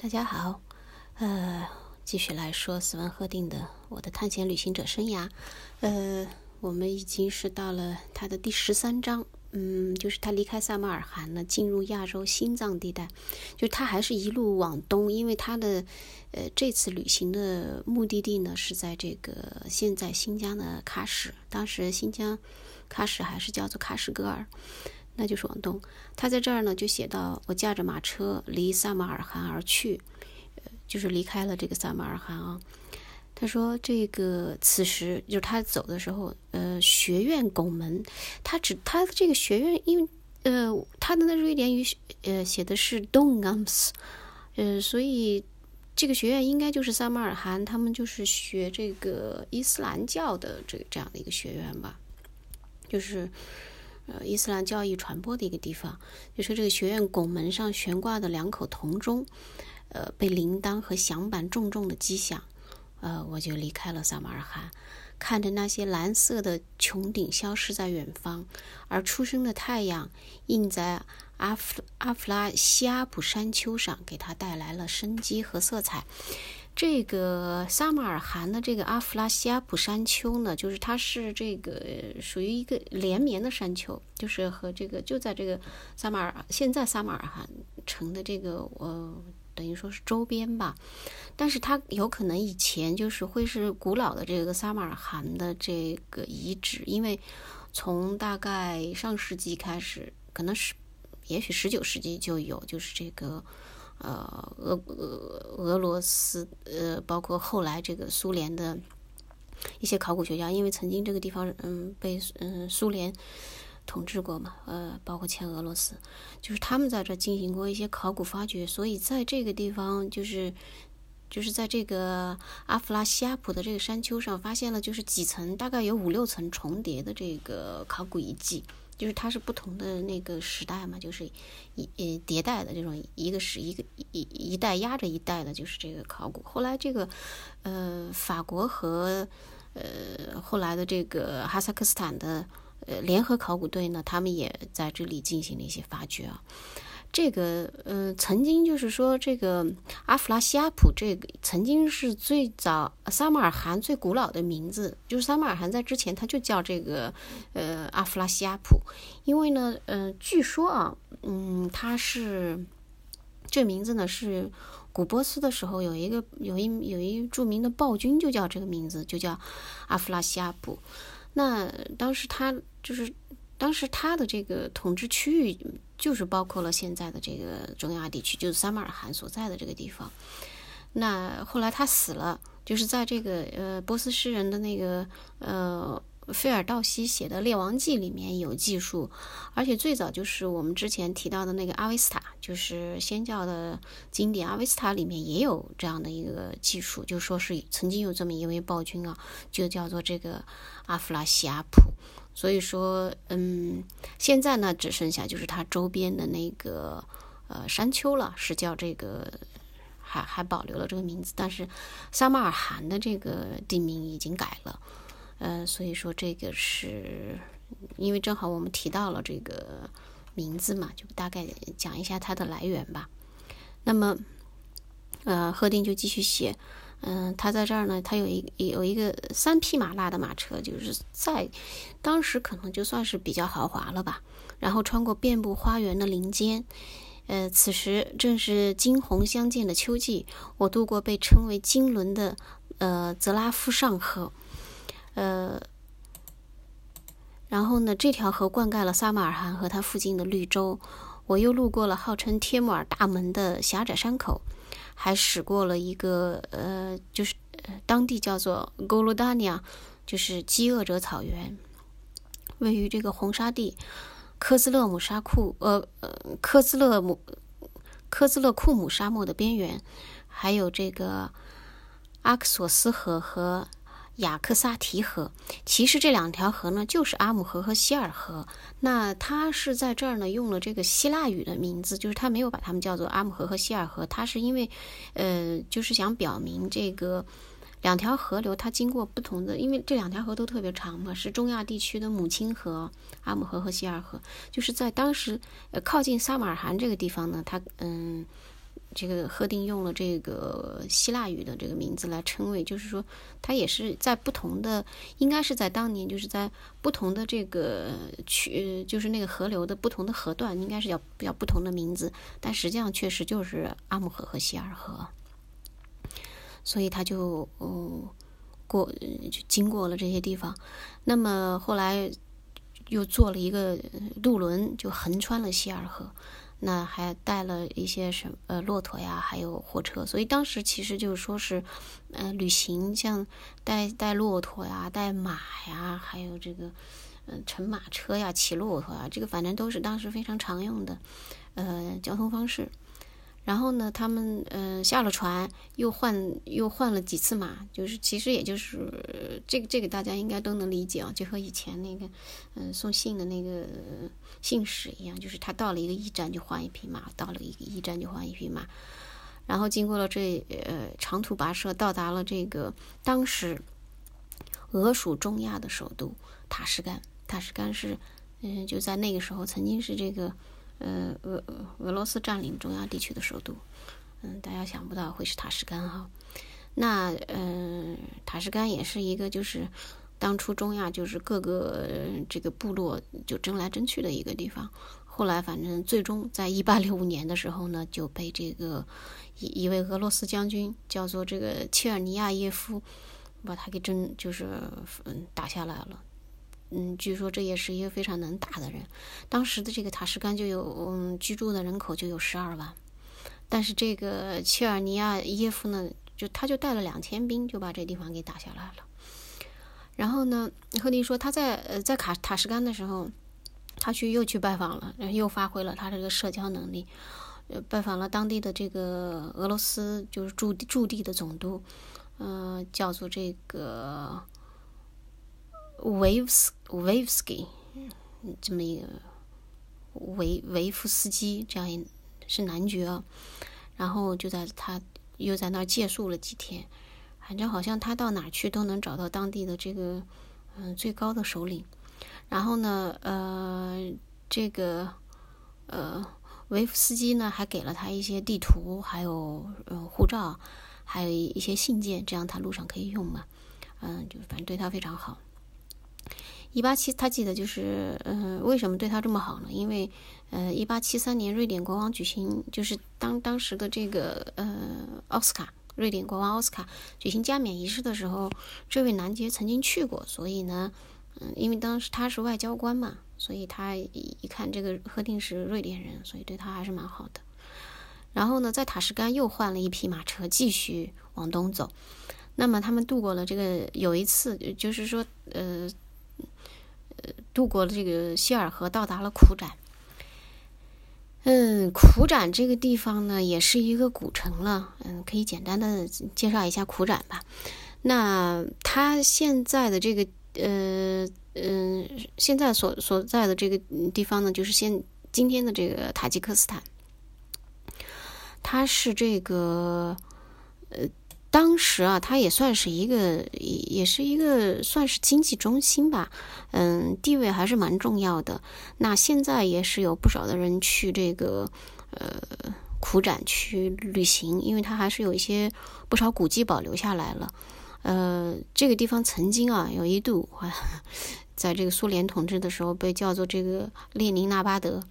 大家好，呃，继续来说斯文赫定的《我的探险旅行者生涯》。呃，我们已经是到了他的第十三章，嗯，就是他离开萨马尔罕呢，进入亚洲心脏地带，就是他还是一路往东，因为他的呃这次旅行的目的地呢是在这个现在新疆的喀什，当时新疆喀什还是叫做喀什噶尔。那就是往东，他在这儿呢，就写到：我驾着马车离萨马尔罕而去，呃，就是离开了这个萨马尔罕啊。他说，这个此时就是他走的时候，呃，学院拱门，他指他这个学院，因为呃，他的那瑞典语呃写的是 Dongams，呃，所以这个学院应该就是萨马尔罕，他们就是学这个伊斯兰教的这这样的一个学院吧，就是。呃，伊斯兰教义传播的一个地方，就说这个学院拱门上悬挂的两口铜钟，呃，被铃铛和响板重重的击响，呃，我就离开了萨马尔罕，看着那些蓝色的穹顶消失在远方，而初升的太阳映在阿弗阿弗拉西阿普山丘上，给它带来了生机和色彩。这个撒马尔罕的这个阿弗拉西亚普山丘呢，就是它是这个属于一个连绵的山丘，就是和这个就在这个撒马尔现在撒马尔罕城的这个呃等于说是周边吧，但是它有可能以前就是会是古老的这个撒马尔罕的这个遗址，因为从大概上世纪开始，可能是也许十九世纪就有，就是这个。呃，俄俄俄罗斯，呃，包括后来这个苏联的一些考古学家，因为曾经这个地方，嗯，被嗯苏联统治过嘛，呃，包括前俄罗斯，就是他们在这进行过一些考古发掘，所以在这个地方，就是就是在这个阿弗拉西亚普的这个山丘上，发现了就是几层，大概有五六层重叠的这个考古遗迹。就是它是不同的那个时代嘛，就是一呃迭代的这种一个是一个一一代压着一代的，就是这个考古。后来这个呃法国和呃后来的这个哈萨克斯坦的呃联合考古队呢，他们也在这里进行了一些发掘啊。这个，呃，曾经就是说，这个阿弗拉西亚普，这个曾经是最早撒马尔罕最古老的名字，就是撒马尔罕在之前它就叫这个，呃，阿弗拉西亚普，因为呢，呃，据说啊，嗯，他是这名字呢是古波斯的时候有一个有一有一著名的暴君就叫这个名字，就叫阿弗拉西亚普，那当时他就是。当时他的这个统治区域就是包括了现在的这个中亚地区，就是撒马尔罕所在的这个地方。那后来他死了，就是在这个呃波斯诗人的那个呃菲尔道西写的《列王记》里面有记述，而且最早就是我们之前提到的那个阿维斯塔，就是先教的经典阿维斯塔里面也有这样的一个记述，就说是曾经有这么一位暴君啊，就叫做这个阿弗拉西亚普。所以说，嗯，现在呢，只剩下就是它周边的那个呃山丘了，是叫这个，还还保留了这个名字，但是撒马尔罕的这个地名已经改了，呃，所以说这个是因为正好我们提到了这个名字嘛，就大概讲一下它的来源吧。那么，呃，贺定就继续写。嗯，他在这儿呢，他有一有一个三匹马拉的马车，就是在当时可能就算是比较豪华了吧。然后穿过遍布花园的林间，呃，此时正是金红相间的秋季。我渡过被称为金轮的呃泽拉夫上河，呃，然后呢，这条河灌溉了撒马尔罕和它附近的绿洲。我又路过了号称帖木儿大门的狭窄山口。还驶过了一个呃，就是当地叫做 Golodania，就是饥饿者草原，位于这个红沙地科兹勒姆沙库呃呃科兹勒姆科兹勒库姆沙漠的边缘，还有这个阿克索斯河和。雅克萨提河，其实这两条河呢，就是阿姆河和希尔河。那它是在这儿呢，用了这个希腊语的名字，就是他没有把它们叫做阿姆河和希尔河。它是因为，呃，就是想表明这个两条河流它经过不同的，因为这两条河都特别长嘛，是中亚地区的母亲河，阿姆河和希尔河。就是在当时，呃，靠近撒马尔罕这个地方呢，它，嗯。这个赫定用了这个希腊语的这个名字来称谓，就是说他也是在不同的，应该是在当年就是在不同的这个区，就是那个河流的不同的河段，应该是叫叫不同的名字，但实际上确实就是阿姆河和希尔河，所以他就嗯过就经过了这些地方，那么后来又做了一个渡轮，就横穿了希尔河。那还带了一些什呃骆驼呀，还有火车，所以当时其实就是说是，呃，旅行像带带骆驼呀、带马呀，还有这个嗯乘马车呀、骑骆驼啊，这个反正都是当时非常常用的呃交通方式。然后呢，他们呃下了船，又换又换了几次马，就是其实也就是这个这个大家应该都能理解啊，就和以前那个嗯送信的那个信使一样，就是他到了一个驿站就换一匹马，到了一个驿站就换一匹马，然后经过了这呃长途跋涉，到达了这个当时俄属中亚的首都塔什干，塔什干是嗯就在那个时候曾经是这个。呃，俄俄罗斯占领中亚地区的首都，嗯，大家想不到会是塔什干哈。那嗯，塔什干也是一个就是当初中亚就是各个这个部落就争来争去的一个地方。后来反正最终在一八六五年的时候呢，就被这个一一位俄罗斯将军叫做这个切尔尼亚耶夫把他给争就是嗯打下来了。嗯，据说这也是一个非常能打的人。当时的这个塔什干就有，嗯，居住的人口就有十二万。但是这个切尔尼亚耶夫呢，就他就带了两千兵，就把这地方给打下来了。然后呢，赫定说他在呃在卡塔什干的时候，他去又去拜访了，又发挥了他这个社交能力，呃，拜访了当地的这个俄罗斯就是驻驻地的总督，嗯，叫做这个。维夫斯维夫斯基，这么一个维维夫斯基，这样一是男爵，然后就在他又在那儿借宿了几天，反正好像他到哪去都能找到当地的这个嗯最高的首领，然后呢呃这个呃维夫斯基呢还给了他一些地图，还有呃护照，还有一些信件，这样他路上可以用嘛，嗯就反正对他非常好。一八七，他记得就是，嗯，为什么对他这么好呢？因为，呃，一八七三年瑞典国王举行，就是当当时的这个，呃，奥斯卡，瑞典国王奥斯卡举行加冕仪式的时候，这位男爵曾经去过，所以呢，嗯，因为当时他是外交官嘛，所以他一看这个赫定是瑞典人，所以对他还是蛮好的。然后呢，在塔什干又换了一匹马车，继续往东走。那么他们度过了这个有一次，就是说，呃。渡过了这个希尔河，到达了苦展。嗯，苦展这个地方呢，也是一个古城了。嗯，可以简单的介绍一下苦展吧。那它现在的这个，呃，嗯，现在所所在的这个地方呢，就是现今天的这个塔吉克斯坦。它是这个，呃。当时啊，它也算是一个，也是一个算是经济中心吧，嗯，地位还是蛮重要的。那现在也是有不少的人去这个呃苦展去旅行，因为它还是有一些不少古迹保留下来了。呃，这个地方曾经啊有一度啊，在这个苏联统治的时候被叫做这个列宁纳巴德，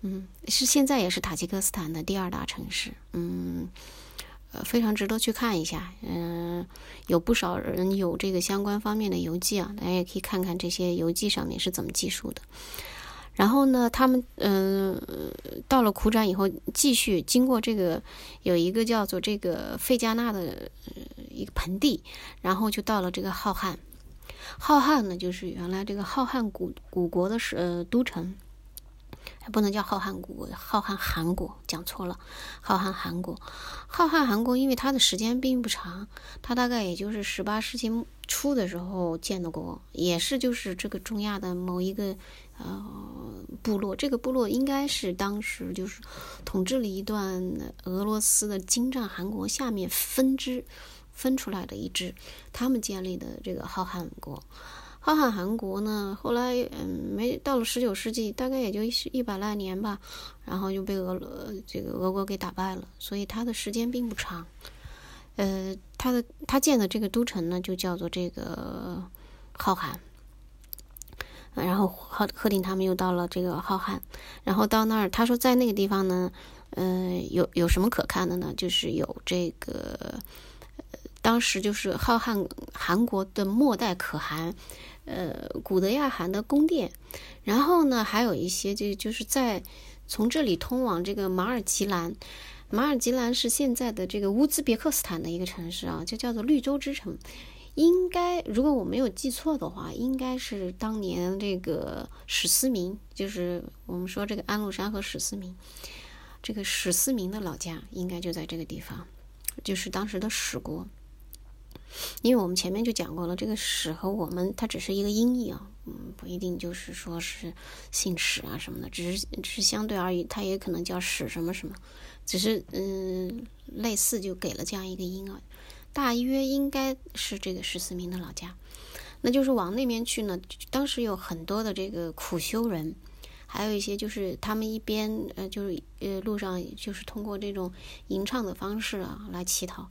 嗯，是现在也是塔吉克斯坦的第二大城市，嗯。呃非常值得去看一下，嗯，有不少人有这个相关方面的游记啊，大家也可以看看这些游记上面是怎么记述的。然后呢，他们嗯到了苦展以后，继续经过这个有一个叫做这个费加纳的一个盆地，然后就到了这个浩瀚。浩瀚呢，就是原来这个浩瀚古古国的是呃都城。不能叫浩瀚国，浩瀚韩国讲错了，浩瀚韩国，浩瀚韩国，因为它的时间并不长，它大概也就是十八世纪初的时候建的国，也是就是这个中亚的某一个呃部落，这个部落应该是当时就是统治了一段俄罗斯的金帐汗国下面分支分出来的一支，他们建立的这个浩瀚国。浩瀚韩国呢，后来嗯没到了十九世纪，大概也就一百来年吧，然后就被俄罗这个俄国给打败了，所以它的时间并不长。呃，他的他建的这个都城呢，就叫做这个浩瀚。然后赫赫定他们又到了这个浩瀚，然后到那儿，他说在那个地方呢，呃，有有什么可看的呢？就是有这个，当时就是浩瀚韩国的末代可汗，呃，古德亚汗的宫殿，然后呢，还有一些就就是在从这里通往这个马尔吉兰。马尔吉兰是现在的这个乌兹别克斯坦的一个城市啊，就叫做绿洲之城。应该，如果我没有记错的话，应该是当年这个史思明，就是我们说这个安禄山和史思明，这个史思明的老家应该就在这个地方，就是当时的史国。因为我们前面就讲过了，这个史和我们它只是一个音译啊，嗯，不一定就是说是姓史啊什么的，只是只是相对而已，它也可能叫史什么什么。只是嗯，类似就给了这样一个音啊，大约应该是这个十四名的老家，那就是往那边去呢。当时有很多的这个苦修人，还有一些就是他们一边呃，就是呃路上就是通过这种吟唱的方式啊来乞讨，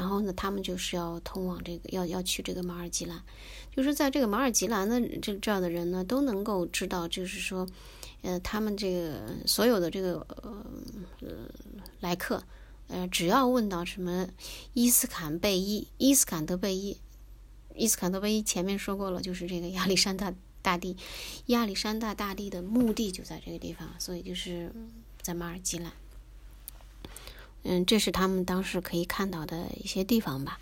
然后呢，他们就是要通往这个要要去这个马尔吉兰，就是在这个马尔吉兰的这这样的人呢，都能够知道，就是说。呃，他们这个所有的这个呃来客，呃，只要问到什么伊斯坎贝伊、伊斯坎德贝伊、伊斯坎德贝伊，前面说过了，就是这个亚历山大大帝，亚历山大大帝的墓地就在这个地方，所以就是在马尔基兰。嗯，这是他们当时可以看到的一些地方吧。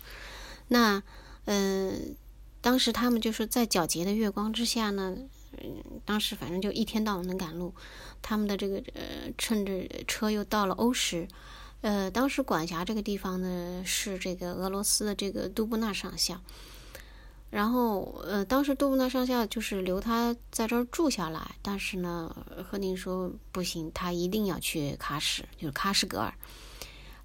那嗯，当时他们就是在皎洁的月光之下呢。嗯，当时反正就一天到晚能赶路，他们的这个呃，趁着车又到了欧什，呃，当时管辖这个地方呢是这个俄罗斯的这个杜布纳上校，然后呃，当时杜布纳上校就是留他在这儿住下来，但是呢，赫宁说不行，他一定要去喀什，就是喀什格尔。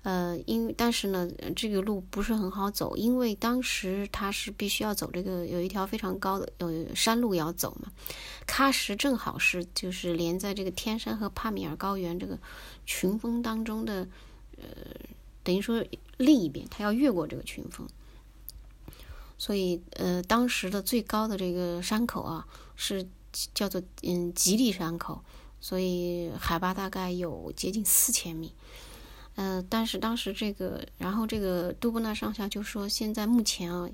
呃，因但是呢，这个路不是很好走，因为当时他是必须要走这个有一条非常高的有山路要走嘛。喀什正好是就是连在这个天山和帕米尔高原这个群峰当中的，呃，等于说另一边，他要越过这个群峰，所以呃，当时的最高的这个山口啊是叫做嗯吉利山口，所以海拔大概有接近四千米。呃，但是当时这个，然后这个杜布纳上校就说，现在目前啊，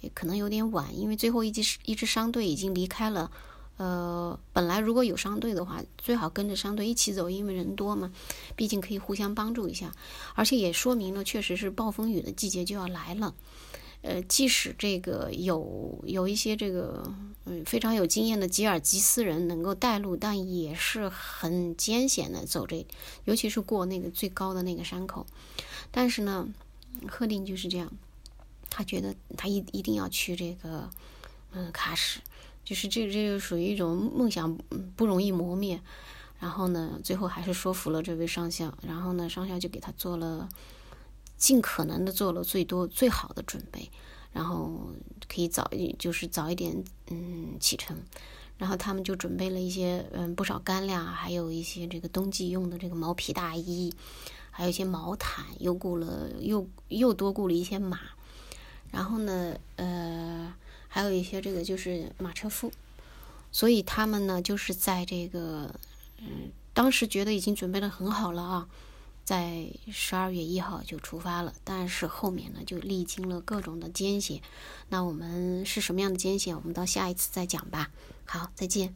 也可能有点晚，因为最后一支一支商队已经离开了。呃，本来如果有商队的话，最好跟着商队一起走，因为人多嘛，毕竟可以互相帮助一下，而且也说明了确实是暴风雨的季节就要来了。呃，即使这个有有一些这个嗯非常有经验的吉尔吉斯人能够带路，但也是很艰险的走这，尤其是过那个最高的那个山口。但是呢，赫定就是这样，他觉得他一一定要去这个嗯喀什，就是这这就属于一种梦想不容易磨灭。然后呢，最后还是说服了这位上校，然后呢，上校就给他做了。尽可能的做了最多最好的准备，然后可以早一就是早一点嗯启程，然后他们就准备了一些嗯不少干粮，还有一些这个冬季用的这个毛皮大衣，还有一些毛毯，又雇了又又多雇了一些马，然后呢呃还有一些这个就是马车夫，所以他们呢就是在这个嗯当时觉得已经准备的很好了啊。在十二月一号就出发了，但是后面呢就历经了各种的艰险。那我们是什么样的艰险？我们到下一次再讲吧。好，再见。